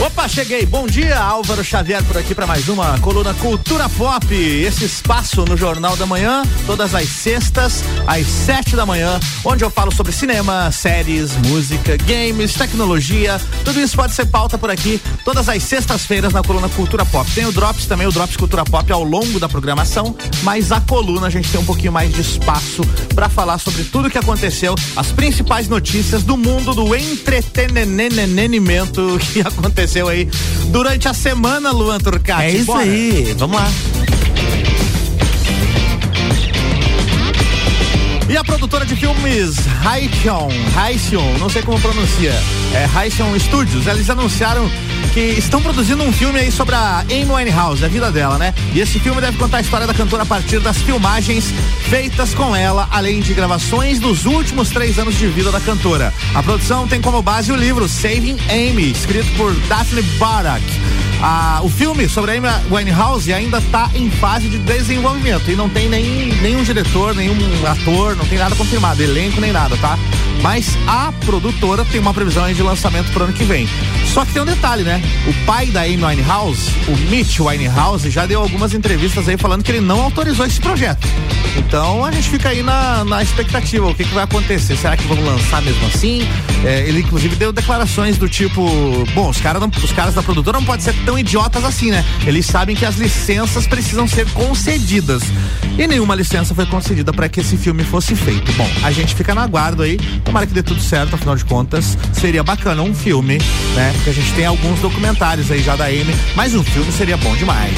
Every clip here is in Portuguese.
Opa, cheguei. Bom dia, Álvaro Xavier por aqui para mais uma coluna Cultura Pop. Esse espaço no Jornal da Manhã, todas as sextas, às sete da manhã, onde eu falo sobre cinema, séries, música, games, tecnologia. Tudo isso pode ser pauta por aqui, todas as sextas-feiras na coluna Cultura Pop. Tem o Drops também, o Drops Cultura Pop ao longo da programação, mas a coluna a gente tem um pouquinho mais de espaço para falar sobre tudo o que aconteceu, as principais notícias do mundo do entretenimento que aconteceu aconteceu aí durante a semana, Luan Turcati. É isso Bora. aí, vamos lá. E a produtora de filmes Haicon, Haicon, não sei como pronuncia, é Haicon Studios, eles anunciaram que estão produzindo um filme aí sobre a Amy Winehouse, a vida dela, né? E esse filme deve contar a história da cantora a partir das filmagens feitas com ela, além de gravações dos últimos três anos de vida da cantora. A produção tem como base o livro Saving Amy, escrito por Daphne Barak. Ah, o filme sobre a Amy Winehouse ainda está em fase de desenvolvimento e não tem nem, nenhum diretor, nenhum ator, não tem nada confirmado, elenco nem nada, tá? Mas a produtora tem uma previsão de lançamento pro ano que vem. Só que tem um detalhe, né? O pai da Amy Winehouse, o Mitch Winehouse, já deu algumas entrevistas aí falando que ele não autorizou esse projeto. Então a gente fica aí na, na expectativa, o que, que vai acontecer? Será que vão lançar mesmo assim? É, ele inclusive deu declarações do tipo, bom, os, cara não, os caras da produtora não podem ser tão idiotas assim, né? Eles sabem que as licenças precisam ser concedidas. E nenhuma licença foi concedida para que esse filme fosse feito. Bom, a gente fica no aguardo aí, tomara que dê tudo certo, afinal de contas, seria bacana um filme, né? Porque a gente tem alguns documentários aí já da Amy, mas um filme seria bom demais.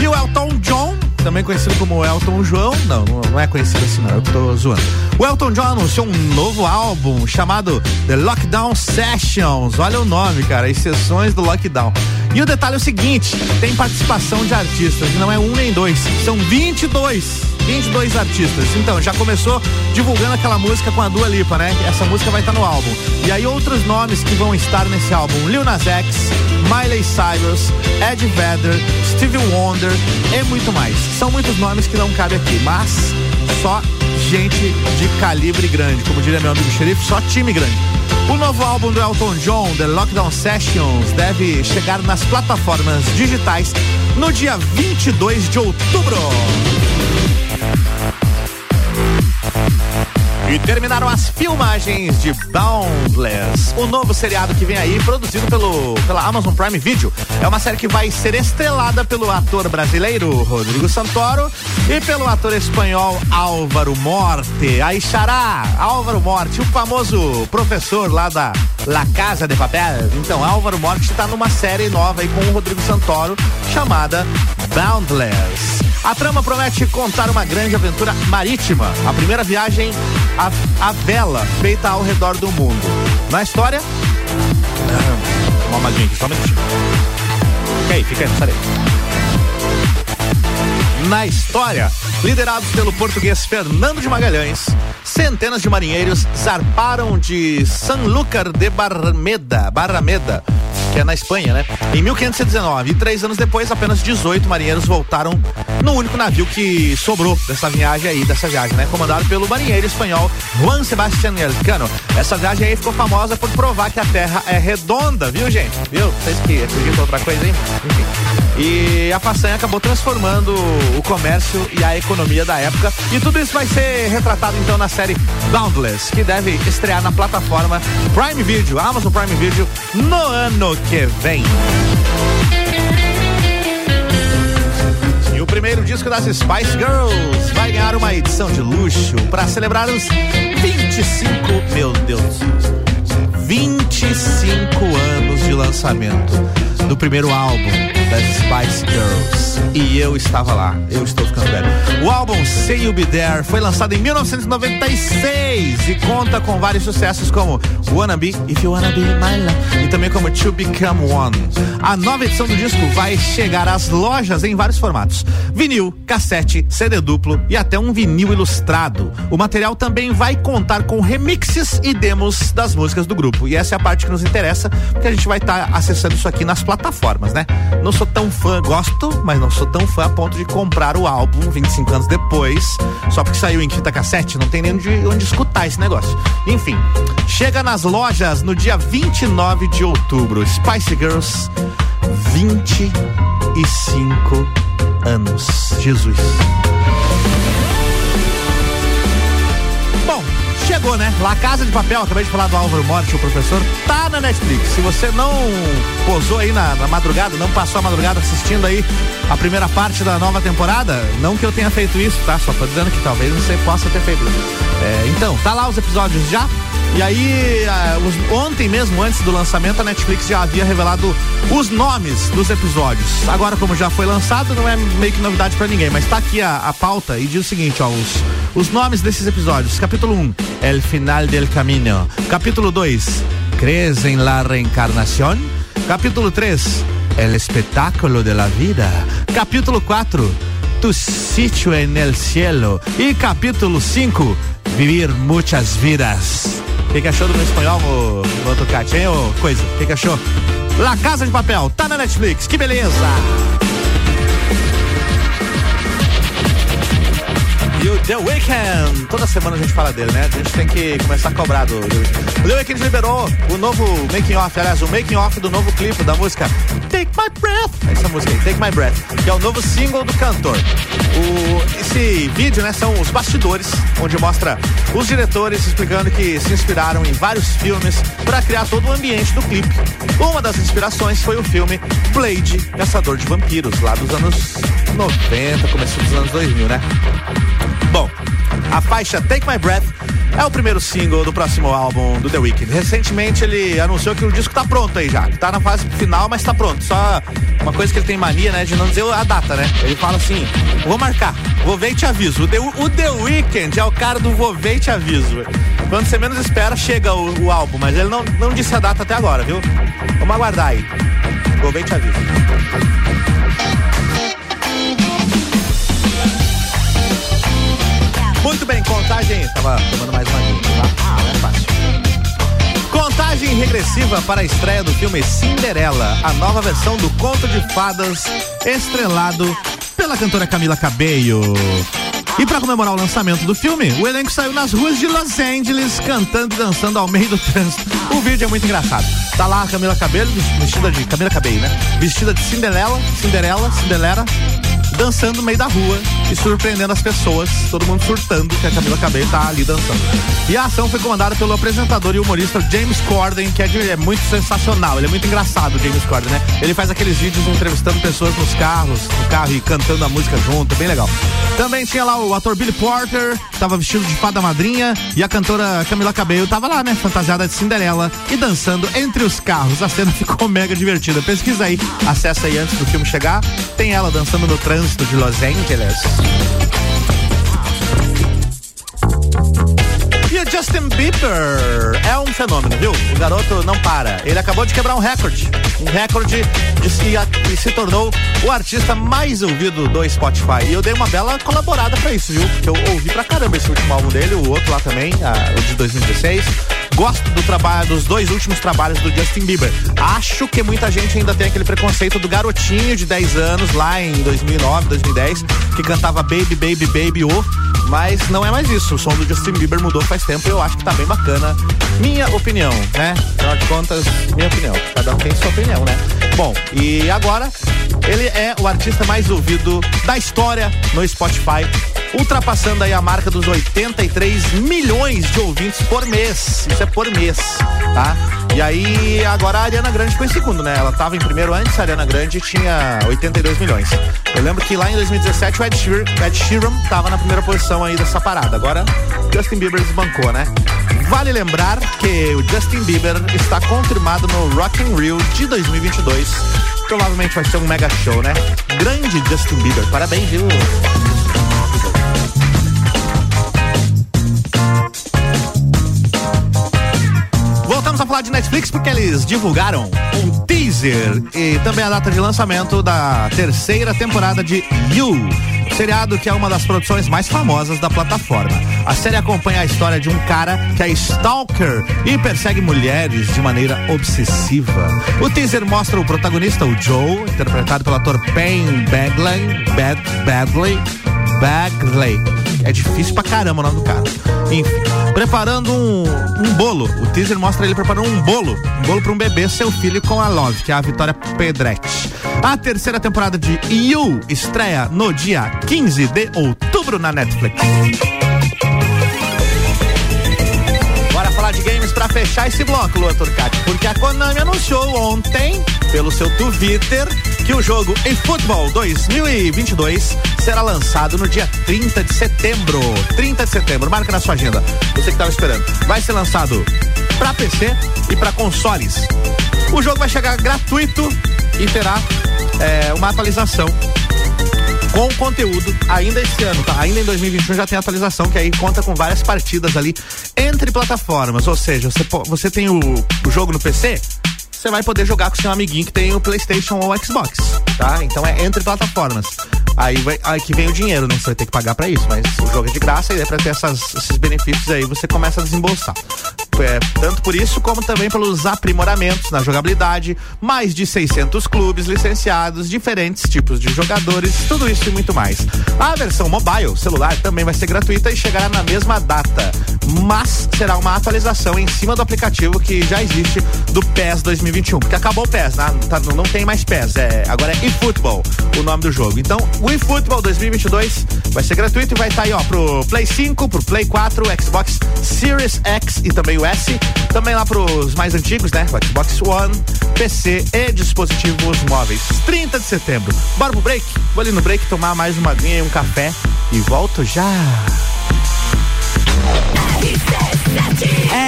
E o Elton John também conhecido como Elton João. Não, não é conhecido assim, não. Eu tô zoando. O Elton John anunciou um novo álbum chamado The Lockdown Sessions. Olha o nome, cara, as sessões do Lockdown. E o detalhe é o seguinte: tem participação de artistas, não é um nem dois, são 22 22 artistas. Então, já começou divulgando aquela música com a Dua Lipa, né? Essa música vai estar no álbum. E aí outros nomes que vão estar nesse álbum: Lil Nas X, Miley Cyrus, Ed Vedder, Stevie Wonder e muito mais. São muitos nomes que não cabem aqui, mas só gente de calibre grande, como diria meu amigo xerife, só time grande. O novo álbum do Elton John, The Lockdown Sessions, deve chegar nas plataformas digitais no dia 22 de outubro. E terminaram as filmagens de Boundless, o novo seriado que vem aí, produzido pelo, pela Amazon Prime Video. É uma série que vai ser estrelada pelo ator brasileiro Rodrigo Santoro e pelo ator espanhol Álvaro Morte. Aí xará, Álvaro Morte, o famoso professor lá da La Casa de Papel. Então, Álvaro Morte está numa série nova aí com o Rodrigo Santoro chamada Boundless. A trama promete contar uma grande aventura marítima, a primeira viagem à, à vela feita ao redor do mundo. Na história. Ah, uma mamadinha aqui, só um minutinho. Fica aí, fica aí, não Na história, liderados pelo português Fernando de Magalhães, centenas de marinheiros zarparam de Sanlúcar de Barrameda, Barrameda que é na Espanha, né? Em 1519. E três anos depois, apenas 18 marinheiros voltaram no único navio que sobrou dessa viagem aí, dessa viagem, né? Comandado pelo marinheiro espanhol Juan Sebastián Elcano. Essa viagem aí ficou famosa por provar que a Terra é redonda, viu, gente? Viu? Vocês que acreditam outra coisa, hein? Enfim. E a façanha acabou transformando o comércio e a economia da época. E tudo isso vai ser retratado então na série Boundless, que deve estrear na plataforma Prime Video, Amazon Prime Video, no ano que vem. E o primeiro disco das Spice Girls vai ganhar uma edição de luxo para celebrar os 25, meu Deus, 25 anos de lançamento do primeiro álbum das Spice Girls. E eu estava lá, eu estou ficando velho. O álbum Say You Be There foi lançado em 1996 e conta com vários sucessos como Wanna Be, If You Wanna Be My Love e também como To Become One. A nova edição do disco vai chegar às lojas em vários formatos: vinil, cassete, CD duplo e até um vinil ilustrado. O material também vai contar com remixes e demos das músicas do grupo. E essa é a parte que nos interessa, porque a gente vai estar tá acessando isso aqui nas plataformas, né? Não sou tão fã, gosto, mas não sou tão fã a ponto de comprar o álbum 25 anos depois, só porque saiu em fita cassete, não tem nem onde, onde escutar esse negócio. Enfim, chega nas lojas no dia 29 de outubro. Spice Girls, 25 anos. Jesus. Chegou, né? La Casa de Papel, acabei de falar do Álvaro Morte, o professor, tá na Netflix. Se você não posou aí na, na, madrugada, não passou a madrugada assistindo aí a primeira parte da nova temporada, não que eu tenha feito isso, tá? Só tô dizendo que talvez você possa ter feito. É, então, tá lá os episódios já. E aí, os, ontem mesmo, antes do lançamento, a Netflix já havia revelado os nomes dos episódios. Agora, como já foi lançado, não é meio que novidade para ninguém, mas tá aqui a, a, pauta e diz o seguinte, ó, os, os nomes desses episódios. Capítulo 1, um, El Final del Camino. Capítulo 2, Crees en la Reencarnación. Capítulo 3, El Espectáculo de la Vida. Capítulo 4, Tu Sitio en el Cielo. E capítulo 5, Vivir Muchas Vidas. O que, que, achou do meu espanhol, o, Tocati, hein, ô coisa? O que, que achou? La Casa de Papel, tá na Netflix, que beleza! E o The Weeknd, toda semana a gente fala dele, né? A gente tem que começar a cobrar do, do O The Weeknd liberou o novo making off, aliás, o making off do novo clipe da música Take My Breath. Essa música aí, Take My Breath, que é o novo single do cantor. O, esse vídeo, né, são os bastidores, onde mostra os diretores explicando que se inspiraram em vários filmes para criar todo o ambiente do clipe. Uma das inspirações foi o filme Blade, Caçador de Vampiros, lá dos anos 90, começo dos anos 2000, né? Bom, a faixa Take My Breath é o primeiro single do próximo álbum do The Weeknd. Recentemente ele anunciou que o disco tá pronto aí já. Tá na fase final, mas tá pronto. Só uma coisa que ele tem mania, né, de não dizer a data, né? Ele fala assim: vou marcar, vou ver e te aviso. O The, o The Weeknd é o cara do vou ver e te aviso. Quando você menos espera, chega o, o álbum, mas ele não, não disse a data até agora, viu? Vamos aguardar aí. Vou ver e te aviso. Muito bem, contagem. Tava tomando mais uma tá? Ah, não é fácil. Contagem regressiva para a estreia do filme Cinderela, a nova versão do conto de fadas, estrelado pela cantora Camila Cabello. E para comemorar o lançamento do filme, o elenco saiu nas ruas de Los Angeles cantando e dançando ao meio do trânsito. O vídeo é muito engraçado. Tá lá a Camila Cabello, vestida de Camila Cabello, né? Vestida de Cinderela, Cinderela, Cinderela, dançando no meio da rua e surpreendendo as pessoas, todo mundo surtando que a Camila Cabello tá ali dançando. E a ação foi comandada pelo apresentador e humorista James Corden, que é, é muito sensacional, ele é muito engraçado, James Corden, né? Ele faz aqueles vídeos entrevistando pessoas nos carros, no carro e cantando a música junto, bem legal. Também tinha lá o ator Billy Porter, tava vestido de fada madrinha, e a cantora Camila Cabello tava lá, né, fantasiada de Cinderela e dançando entre os carros. A cena ficou mega divertida. Pesquisa aí, acessa aí antes do filme chegar. Tem ela dançando no trânsito de Los Angeles. E o Justin Bieber é um fenômeno, viu? O garoto não para. Ele acabou de quebrar um recorde. Um recorde de se, e se tornou o artista mais ouvido do Spotify. E eu dei uma bela colaborada pra isso, viu? Porque eu ouvi pra caramba esse último álbum dele, o outro lá também, a, o de 2016. Gosto do trabalho, dos dois últimos trabalhos do Justin Bieber. Acho que muita gente ainda tem aquele preconceito do garotinho de 10 anos lá em 2009, 2010, que cantava Baby, Baby, Baby, oh, mas não é mais isso. O som do Justin Bieber mudou faz tempo e eu acho que tá bem bacana. Minha opinião, né? Afinal de contas, minha opinião. Cada um tem sua opinião, né? Bom, e agora ele é o artista mais ouvido da história no Spotify ultrapassando aí a marca dos 83 milhões de ouvintes por mês. Isso é por mês, tá? E aí, agora a Ariana Grande foi em segundo, né? Ela tava em primeiro antes, a Ariana Grande tinha 82 milhões. Eu lembro que lá em 2017 o Ed Sheeran, Ed Sheeran tava na primeira posição aí dessa parada. Agora, Justin Bieber desbancou, né? Vale lembrar que o Justin Bieber está confirmado no Rock in Rio de 2022. Provavelmente vai ser um mega show, né? Grande Justin Bieber. Parabéns, viu? Falar de Netflix porque eles divulgaram um teaser e também a data de lançamento da terceira temporada de You, seriado que é uma das produções mais famosas da plataforma. A série acompanha a história de um cara que é stalker e persegue mulheres de maneira obsessiva. O teaser mostra o protagonista, o Joe, interpretado pelo ator Payne Bagley, Bad, Badley, Bagley. É difícil pra caramba o nome do cara. Enfim, preparando um, um bolo. O teaser mostra ele preparando um bolo. Um bolo para um bebê, seu filho com a Love, que é a Vitória Pedretti. A terceira temporada de You estreia no dia 15 de outubro na Netflix. Games para fechar esse bloco, Lua Turcati, porque a Konami anunciou ontem, pelo seu Twitter, que o jogo eFootball 2022 será lançado no dia 30 de setembro. 30 de setembro, marca na sua agenda. Você que estava esperando. Vai ser lançado para PC e para consoles. O jogo vai chegar gratuito e terá é, uma atualização com conteúdo ainda esse ano, tá? Ainda em 2021 já tem atualização que aí conta com várias partidas ali entre plataformas, ou seja, você, você tem o, o jogo no PC, você vai poder jogar com seu amiguinho que tem o PlayStation ou o Xbox, tá? Então é entre plataformas. Aí, vai, aí que vem o dinheiro, né? Você vai ter que pagar para isso, mas o jogo é de graça e é para ter essas, esses benefícios aí você começa a desembolsar. É, tanto por isso como também pelos aprimoramentos na jogabilidade, mais de 600 clubes licenciados, diferentes tipos de jogadores, tudo isso e muito mais. A versão mobile, celular, também vai ser gratuita e chegará na mesma data, mas será uma atualização em cima do aplicativo que já existe do PES 2021, porque acabou o PES, né? Tá, não tem mais PES, é, agora é eFootball o nome do jogo. Então, o eFootball 2022 vai ser gratuito e vai estar tá aí, ó, pro Play 5, pro Play 4, Xbox Series X e também o S. Também lá pros mais antigos, né? Xbox One, PC e dispositivos móveis. 30 de setembro. Bora pro break? Vou ali no break tomar mais uma aguinha e um café e volto já.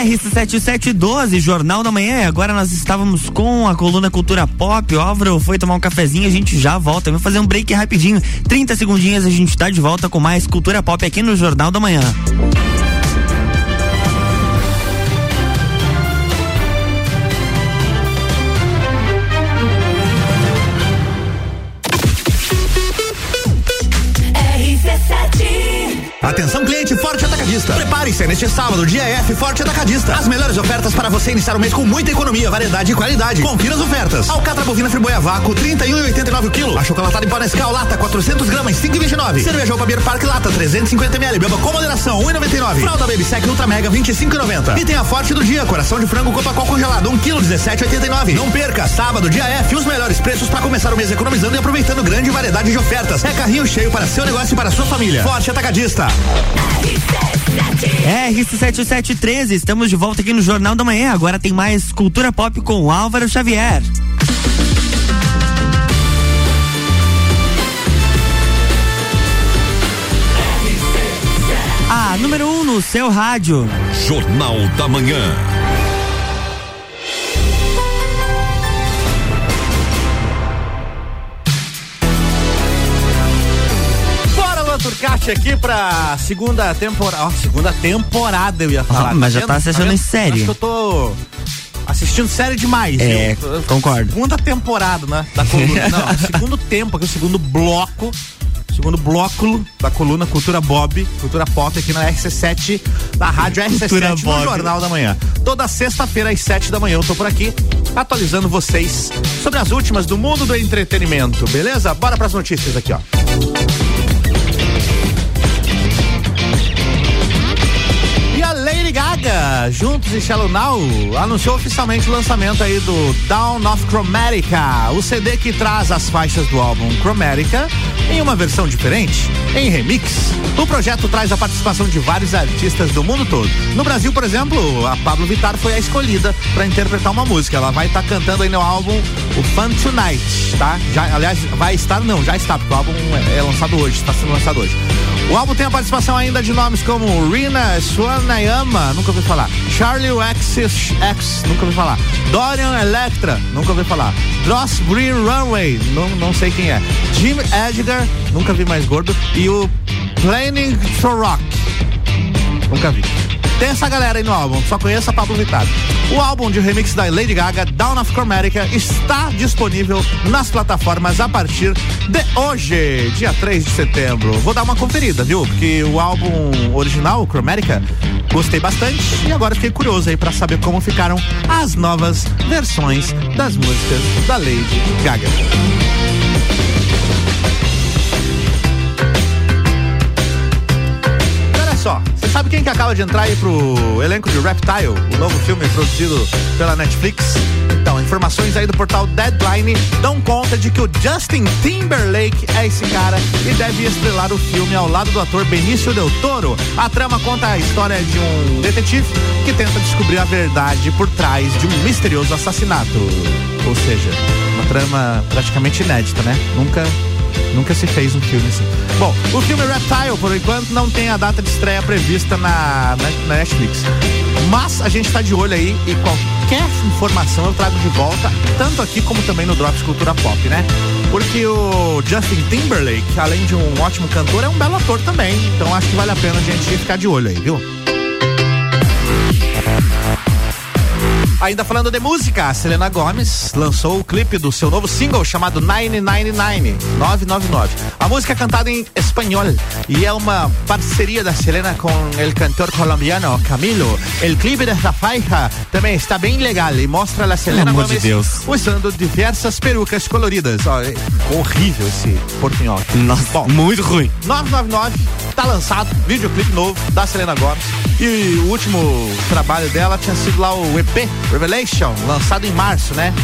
RC7712, Jornal da Manhã. Agora nós estávamos com a coluna Cultura Pop. O Álvaro foi tomar um cafezinho, a gente já volta. Vamos fazer um break rapidinho. 30 segundinhos, a gente está de volta com mais Cultura Pop aqui no Jornal da Manhã. Atenção cliente Forte Atacadista. Prepare-se neste sábado, dia F Forte Atacadista. As melhores ofertas para você iniciar o mês com muita economia, variedade e qualidade. Confira as ofertas. Alcatra bovina friboia vácuo 31,89 kg. Achocolatado em pó Nescau lata 400 gramas 5,29. Cerveja Opa Beer Park lata 350 ml. Beba com moderação 1,99. Fralda Baby Sec Ultra Mega 25,90. E tem a Forte do dia, coração de frango Copacol congelado 1 kg 17,89. Não perca, sábado, dia F, os melhores preços para começar o mês economizando e aproveitando grande variedade de ofertas. É carrinho cheio para seu negócio e para sua família. Forte Atacadista. RC7713, estamos de volta aqui no Jornal da Manhã. Agora tem mais Cultura Pop com Álvaro Xavier. A número 1 um no seu rádio. Jornal da Manhã. Turcati aqui pra segunda temporada. Ó, segunda temporada eu ia falar. Ah, mas tá já tá assistindo tá em série. Acho que eu tô assistindo série demais. É, eu, concordo. Segunda temporada, né? Da coluna. Não, segundo tempo, aqui o segundo bloco. Segundo bloco da coluna Cultura Bob, Cultura Pop aqui na RC7, na rádio RC7 no Jornal da Manhã. Toda sexta-feira às 7 da manhã eu tô por aqui atualizando vocês sobre as últimas do mundo do entretenimento, beleza? Bora pras notícias aqui, ó. Gaga, juntos e Shallow Now, anunciou oficialmente o lançamento aí do Down of Chromatica, o CD que traz as faixas do álbum Chromatica em uma versão diferente, em remix. O projeto traz a participação de vários artistas do mundo todo. No Brasil, por exemplo, a Pablo Vittar foi a escolhida para interpretar uma música. Ela vai estar tá cantando aí no álbum o Fun Tonight, tá? Já, aliás, vai estar, não, já está, porque o álbum é, é lançado hoje, está sendo lançado hoje. O álbum tem a participação ainda de nomes como Rina Swanayama, nunca ouvi falar. Charlie X, X nunca ouvi falar. Dorian Electra, nunca ouvi falar. Ross Green Runway, não, não sei quem é. Jim Edgar, nunca vi mais gordo. E o Planning for Rock, nunca vi. Tem essa galera aí no álbum, só conheço a Pablo Vittar. O álbum de remix da Lady Gaga, Down of Chromatica, está disponível nas plataformas a partir de hoje, dia 3 de setembro. Vou dar uma conferida, viu? Porque o álbum original, Chromatica, gostei bastante e agora fiquei curioso aí para saber como ficaram as novas versões das músicas da Lady Gaga. Sabe quem que acaba de entrar aí pro elenco de Reptile, o novo filme produzido pela Netflix? Então, informações aí do portal Deadline dão conta de que o Justin Timberlake é esse cara e deve estrelar o filme ao lado do ator Benício Del Toro. A trama conta a história de um detetive que tenta descobrir a verdade por trás de um misterioso assassinato. Ou seja, uma trama praticamente inédita, né? Nunca Nunca se fez um filme assim. Bom, o filme Reptile, por enquanto, não tem a data de estreia prevista na, na, na Netflix. Mas a gente está de olho aí e qualquer informação eu trago de volta, tanto aqui como também no Drops Cultura Pop, né? Porque o Justin Timberlake, além de um ótimo cantor, é um belo ator também. Então acho que vale a pena a gente ficar de olho aí, viu? Ainda falando de música, a Selena Gomes lançou o clipe do seu novo single chamado 999, 999. A música é cantada em espanhol e é uma parceria da Selena com o cantor colombiano Camilo. O clipe dessa faixa também está bem legal e mostra a Selena Gomes de usando diversas perucas coloridas. Ó, é horrível esse portunhol. Nossa, Bom, muito ruim. 999 tá lançado, videoclipe novo da Selena Gomes. E o último trabalho dela tinha sido lá o EP Revelation, lançado em março, né?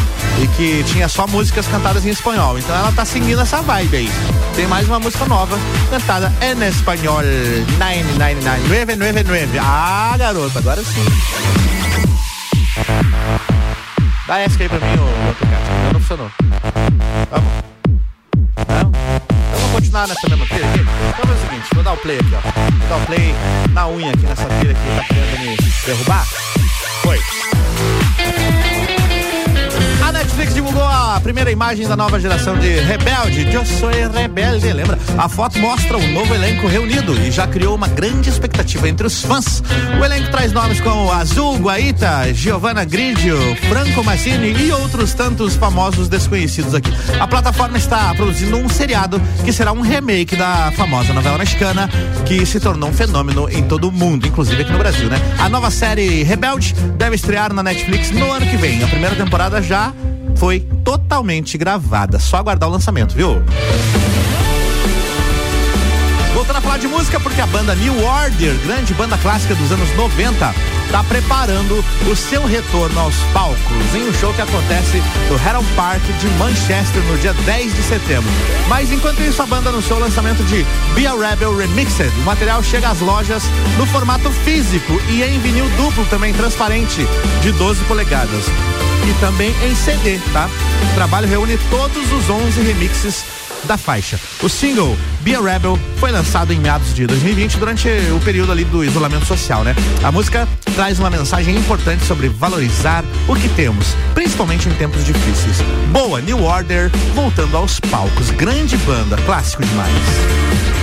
E que tinha só músicas cantadas em espanhol. Então ela tá seguindo essa vibe aí. Tem mais uma música nova, cantada em espanhol. 999, 999. Ah, garoto, agora sim. Dá essa aí pra mim, ô, cara. Não funcionou. Vamos. Continuar nessa mesma trilha aqui. Então é o seguinte, vou dar o play aqui, ó. Vou dar o play na unha aqui nessa trilha que tá querendo me derrubar. Primeira imagem da nova geração de Rebelde. Eu sou rebelde, lembra? A foto mostra o novo elenco reunido e já criou uma grande expectativa entre os fãs. O elenco traz nomes como Azul, Guaita, Giovanna Gridio, Franco Massini e outros tantos famosos desconhecidos aqui. A plataforma está produzindo um seriado que será um remake da famosa novela mexicana que se tornou um fenômeno em todo o mundo, inclusive aqui no Brasil, né? A nova série Rebelde deve estrear na Netflix no ano que vem. A primeira temporada já foi totalmente gravada. Só aguardar o lançamento, viu? Voltando a falar de música, porque a banda New Order, grande banda clássica dos anos 90, está preparando o seu retorno aos palcos em um show que acontece no Heron Park de Manchester no dia 10 de setembro. Mas enquanto isso, a banda anunciou o lançamento de Be a Rebel Remixed. O material chega às lojas no formato físico e em vinil duplo também transparente de 12 polegadas. E também em CD, tá? O trabalho reúne todos os 11 remixes da faixa. O single Be a Rebel foi lançado em meados de 2020 durante o período ali do isolamento social, né? A música traz uma mensagem importante sobre valorizar o que temos, principalmente em tempos difíceis. Boa New Order voltando aos palcos, grande banda, clássico demais.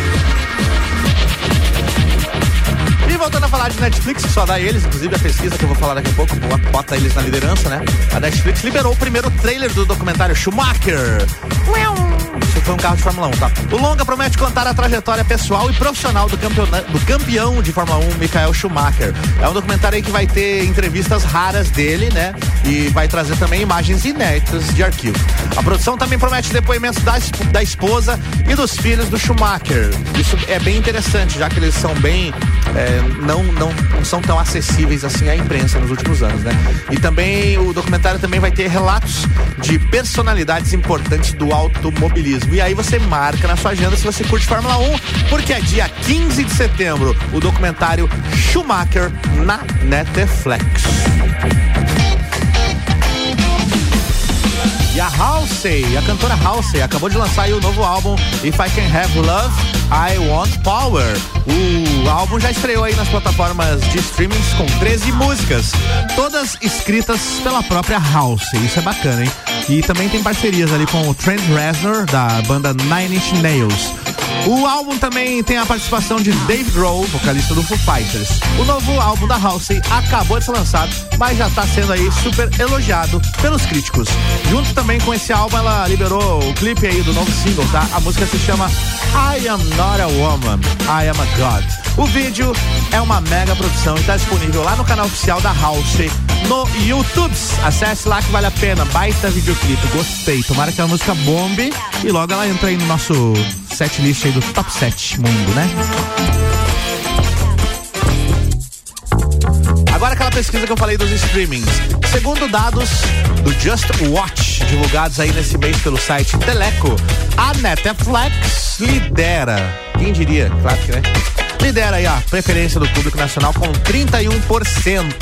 Voltando a falar de Netflix, só dá eles, inclusive a pesquisa que eu vou falar daqui a pouco, bota eles na liderança, né? A Netflix liberou o primeiro trailer do documentário Schumacher. Isso foi um carro de Fórmula 1, tá? O longa promete contar a trajetória pessoal e profissional do, do campeão de Fórmula 1, Michael Schumacher. É um documentário aí que vai ter entrevistas raras dele, né? E vai trazer também imagens inéditas de arquivo. A produção também promete depoimentos da, da esposa e dos filhos do Schumacher. Isso é bem interessante, já que eles são bem. É, não, não, não são tão acessíveis assim à imprensa nos últimos anos, né? E também o documentário também vai ter relatos de personalidades importantes do automobilismo. E aí você marca na sua agenda se você curte Fórmula 1, porque é dia 15 de setembro o documentário Schumacher na Netflix. E a Halsey, a cantora Halsey, acabou de lançar o novo álbum If I Can Have Love, I Want Power. O álbum já estreou aí nas plataformas de streamings com 13 músicas, todas escritas pela própria Halsey. Isso é bacana, hein? E também tem parcerias ali com o Trent Reznor, da banda Nine Inch Nails. O álbum também tem a participação de Dave Grohl, vocalista do Foo Fighters. O novo álbum da Halsey acabou de ser lançado, mas já está sendo aí super elogiado pelos críticos. Junto também com esse álbum, ela liberou o clipe aí do novo single, tá? A música se chama I Am Not a Woman, I Am a God. O vídeo é uma mega produção e está disponível lá no canal oficial da Halsey no YouTube. Acesse lá que vale a pena. Baita videoclipe, gostei. Tomara que a música bombe e logo ela entra aí no nosso set list aí do top 7 mundo, né? Agora aquela pesquisa que eu falei dos streamings. Segundo dados do Just Watch, divulgados aí nesse mês pelo site Teleco, a Netflix lidera. Quem diria? Claro que né? Lidera aí a preferência do público nacional com 31%.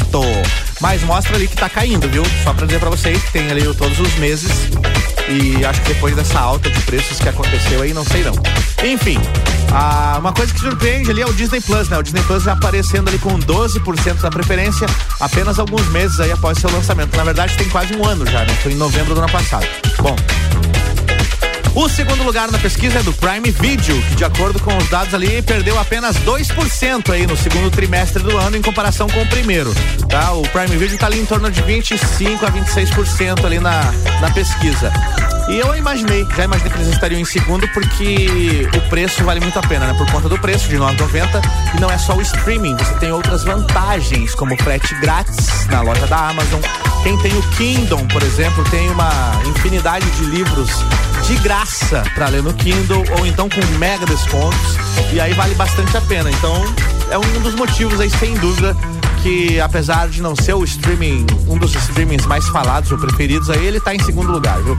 Mas mostra ali que tá caindo, viu? Só pra dizer pra vocês que tem ali todos os meses e acho que depois dessa alta de preços que aconteceu aí, não sei não. Enfim, ah, uma coisa que surpreende ali é o Disney Plus, né? O Disney Plus aparecendo ali com 12% da preferência apenas alguns meses aí após seu lançamento. Na verdade, tem quase um ano já, né? Foi em novembro do ano passado. Bom, o segundo lugar na pesquisa é do Prime Video, que de acordo com os dados ali perdeu apenas 2% aí no segundo trimestre do ano em comparação com o primeiro, tá? O Prime Video está ali em torno de 25 a 26% ali na, na pesquisa. E eu imaginei, já imaginei que eles estariam em segundo porque o preço vale muito a pena, né? Por conta do preço de 9,90 e não é só o streaming, você tem outras vantagens, como frete grátis na loja da Amazon. Quem tem o Kindle, por exemplo, tem uma infinidade de livros de graça para ler no Kindle ou então com mega descontos e aí vale bastante a pena. Então é um dos motivos aí sem dúvida que apesar de não ser o streaming, um dos streamings mais falados ou preferidos, aí ele tá em segundo lugar, viu?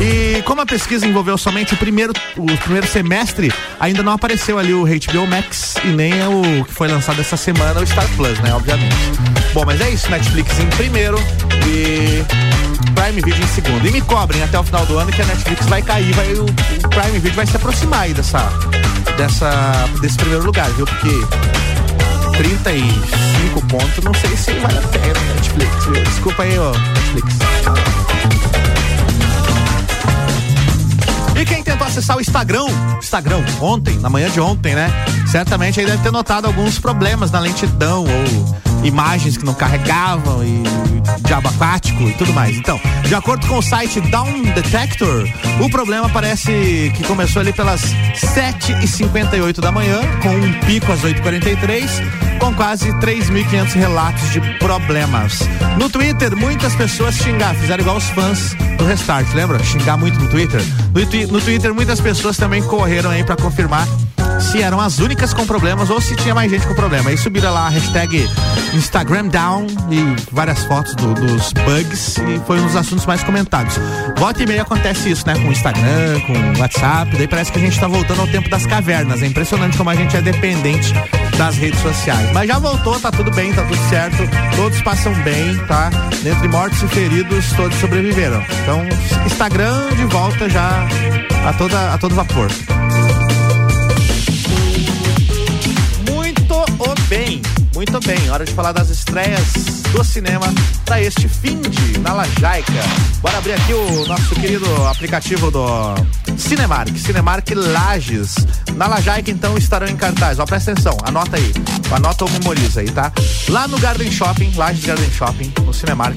E como a pesquisa envolveu somente o primeiro, o primeiro semestre, ainda não apareceu ali o HBO Max e nem o que foi lançado essa semana, o Star Plus, né? Obviamente. Bom, mas é isso, Netflix em primeiro e Prime Video em segundo. E me cobrem até o final do ano que a Netflix vai cair, vai, o Prime Video vai se aproximar aí dessa, dessa, desse primeiro lugar, viu? Porque 35 pontos, não sei se vale a pena Netflix. Viu? Desculpa aí, ó, Netflix. E quem tentou acessar o Instagram, Instagram, ontem, na manhã de ontem, né? Certamente aí deve ter notado alguns problemas na lentidão ou imagens que não carregavam e diabo aquático e tudo mais. Então, de acordo com o site Down Detector, o problema parece que começou ali pelas 7h58 da manhã, com um pico às 8h43, com quase 3.500 relatos de problemas. No Twitter, muitas pessoas xingaram, fizeram igual os fãs do Restart, lembra? Xingar muito no Twitter. No, no Twitter, muitas pessoas também correram aí para confirmar se eram as únicas com problemas ou se tinha mais gente com problema. Aí subiram lá a hashtag Instagram Down e várias fotos do, dos bugs e foi um dos assuntos mais comentados. Volta e meia acontece isso, né? Com o Instagram, com o WhatsApp, daí parece que a gente tá voltando ao tempo das cavernas. É impressionante como a gente é dependente das redes sociais. Mas já voltou, tá tudo bem, tá tudo certo. Todos passam bem, tá? Dentre mortos e feridos, todos sobreviveram. Então, Instagram de volta já a, toda, a todo vapor. Bem, muito bem. Hora de falar das estreias do cinema para este fim de na Lajaica. Bora abrir aqui o nosso querido aplicativo do Cinemark, Cinemark Lages. Na Lajaica, então, estarão em cartaz. Ó, presta atenção, anota aí. Anota ou memoriza aí, tá? Lá no Garden Shopping, Lages Garden Shopping, no Cinemark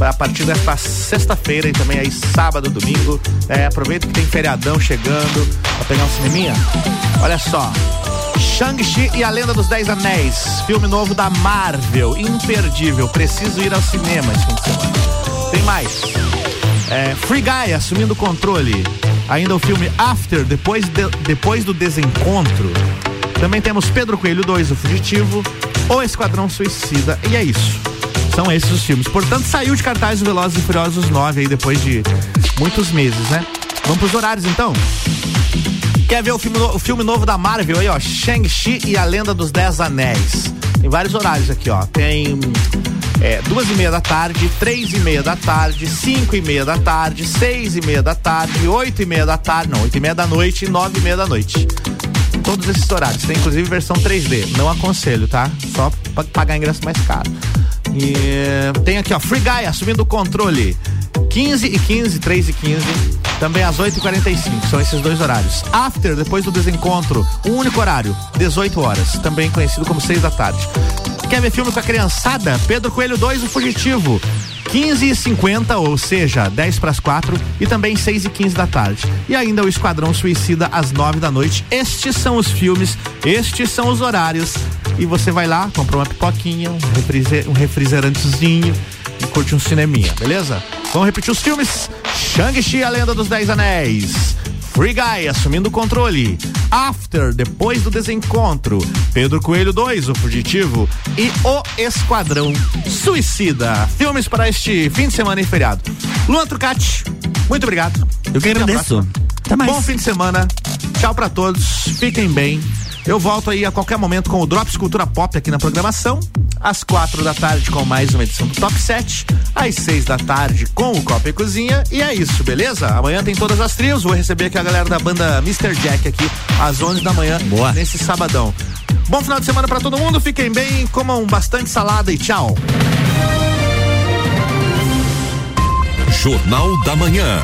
a partir desta sexta-feira e também aí sábado, domingo. É, aproveita que tem feriadão chegando pra pegar um cineminha. Olha só, Shang-Chi e a Lenda dos Dez Anéis, filme novo da Marvel, imperdível, preciso ir ao cinema esse fim de semana. Tem mais. É, Free Guy assumindo o controle. Ainda o filme After, depois, de, depois do desencontro. Também temos Pedro Coelho 2, O Fugitivo, O Esquadrão Suicida, e é isso. São esses os filmes. Portanto, saiu de cartaz o Velozes e Furiosos 9 aí depois de muitos meses, né? Vamos pros horários então? Quer ver o filme, o filme novo da Marvel aí, ó? Shang-Chi e a Lenda dos Dez Anéis. Tem vários horários aqui, ó. Tem é, duas e meia da tarde, três e meia da tarde, cinco e meia da tarde, seis e meia da tarde, oito e meia da tarde, não, oito e meia da noite e nove e meia da noite. Todos esses horários. Tem inclusive versão 3D. Não aconselho, tá? Só pra pagar ingresso mais caro. E tem aqui, ó, Free Guy assumindo o controle. 15 e 15, 3 e 15 também às 8h45. São esses dois horários. After, depois do desencontro, um único horário, 18 horas, também conhecido como 6 da tarde. Quer ver filme com a criançada? Pedro Coelho 2, O Fugitivo. 15 e 50, ou seja, 10 para as 4 e também 6 e 15 da tarde. E ainda o Esquadrão Suicida às 9 da noite. Estes são os filmes, estes são os horários. E você vai lá, compra uma pipoquinha, um, refriger, um refrigerantezinho curte um cineminha, beleza? Vamos repetir os filmes? Shang-Chi, a Lenda dos Dez Anéis. Free Guy assumindo o controle. After, depois do desencontro. Pedro Coelho 2, o fugitivo. E o Esquadrão Suicida. Filmes para este fim de semana e feriado. Luan Trucati, muito obrigado. Eu que agradeço. Até mais. Bom fim de semana. Tchau para todos. Fiquem bem. Eu volto aí a qualquer momento com o Drops Cultura Pop aqui na programação. Às quatro da tarde com mais uma edição do Top 7. Às seis da tarde com o Copa e Cozinha. E é isso, beleza? Amanhã tem todas as trios. Vou receber aqui a galera da banda Mr. Jack aqui às 11 da manhã. Boa. Nesse sabadão. Bom final de semana para todo mundo. Fiquem bem, comam bastante salada e tchau. Jornal da Manhã.